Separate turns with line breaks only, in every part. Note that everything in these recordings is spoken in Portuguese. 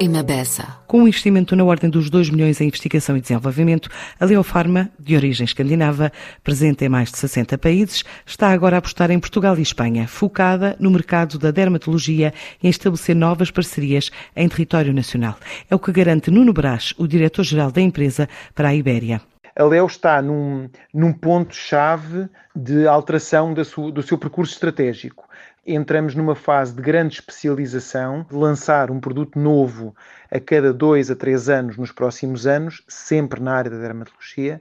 e.
Com um investimento na ordem dos 2 milhões em investigação e desenvolvimento, a Leofarma, de origem escandinava, presente em mais de 60 países, está agora a apostar em Portugal e Espanha, focada no mercado da dermatologia e em estabelecer novas parcerias em território nacional. É o que garante Nuno Brás, o diretor-geral da empresa para a Ibéria
a Leo está num, num ponto-chave de alteração do seu percurso estratégico. Entramos numa fase de grande especialização, de lançar um produto novo a cada dois a três anos nos próximos anos, sempre na área da dermatologia,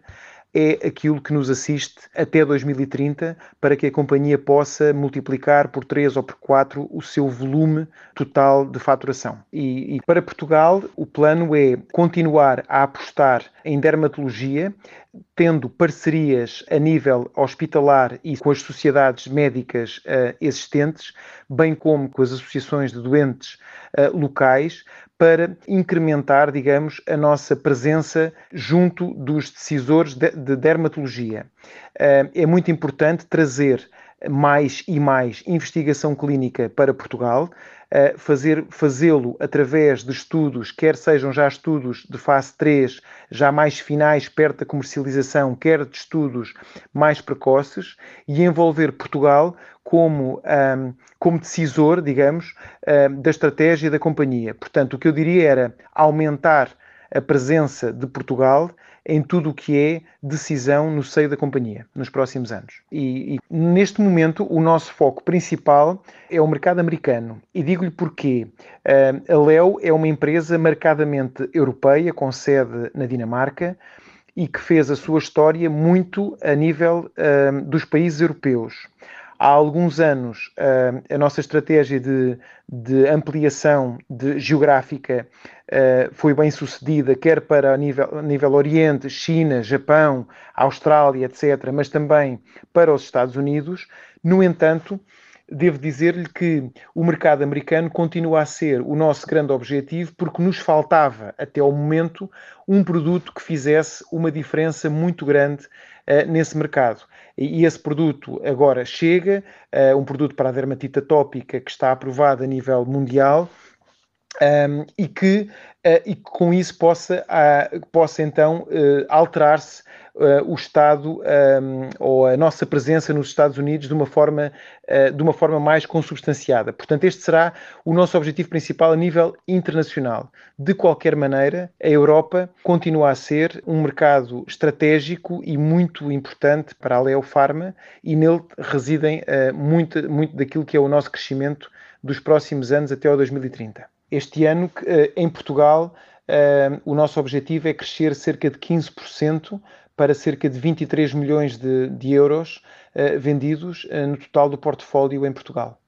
é aquilo que nos assiste até 2030 para que a companhia possa multiplicar por 3 ou por 4 o seu volume total de faturação. E, e, para Portugal, o plano é continuar a apostar em dermatologia, tendo parcerias a nível hospitalar e com as sociedades médicas uh, existentes, bem como com as associações de doentes uh, locais, para incrementar, digamos, a nossa presença junto dos decisores de, de dermatologia. Uh, é muito importante trazer mais e mais investigação clínica para Portugal, fazer, fazê-lo através de estudos, quer sejam já estudos de fase 3, já mais finais, perto da comercialização, quer de estudos mais precoces, e envolver Portugal como, um, como decisor, digamos, um, da estratégia da companhia. Portanto, o que eu diria era aumentar a presença de Portugal em tudo o que é decisão no seio da companhia nos próximos anos. E, e, neste momento o nosso foco principal é o mercado americano. E digo-lhe porquê. Uh, a Leo é uma empresa marcadamente europeia, com sede na Dinamarca, e que fez a sua história muito a nível uh, dos países europeus. Há alguns anos, a nossa estratégia de, de ampliação de geográfica foi bem sucedida, quer para nível, nível Oriente, China, Japão, Austrália, etc., mas também para os Estados Unidos. No entanto, devo dizer-lhe que o mercado americano continua a ser o nosso grande objetivo porque nos faltava, até ao momento, um produto que fizesse uma diferença muito grande uh, nesse mercado. E esse produto agora chega, uh, um produto para a dermatite atópica que está aprovado a nível mundial um, ehm, e, que, uh, e que com isso possa, uh, possa então alterar-se o Estado ehm, ou a nossa presença nos Estados Unidos de uma forma, uh, de uma forma mais consubstanciada. Portanto, este será o nosso objetivo principal a nível internacional. De qualquer maneira, a Europa continua a ser um mercado estratégico e muito importante para a Leo Pharma e nele residem uh, muito, muito daquilo que é o nosso crescimento dos próximos anos até ao 2030. Este ano, em Portugal, o nosso objetivo é crescer cerca de 15% para cerca de 23 milhões de, de euros uh, vendidos uh, no total do portfólio em Portugal.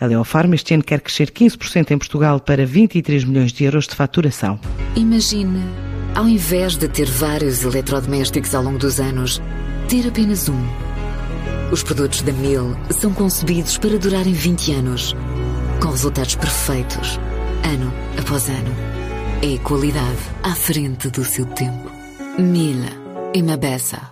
A Leofarma este ano quer crescer 15% em Portugal para 23 milhões de euros de faturação.
Imagine, ao invés de ter vários eletrodomésticos ao longo dos anos, ter apenas um. Os produtos da Miele são concebidos para durarem 20 anos, com resultados perfeitos, ano após ano. É qualidade à frente do seu tempo. Miele e Mabessa.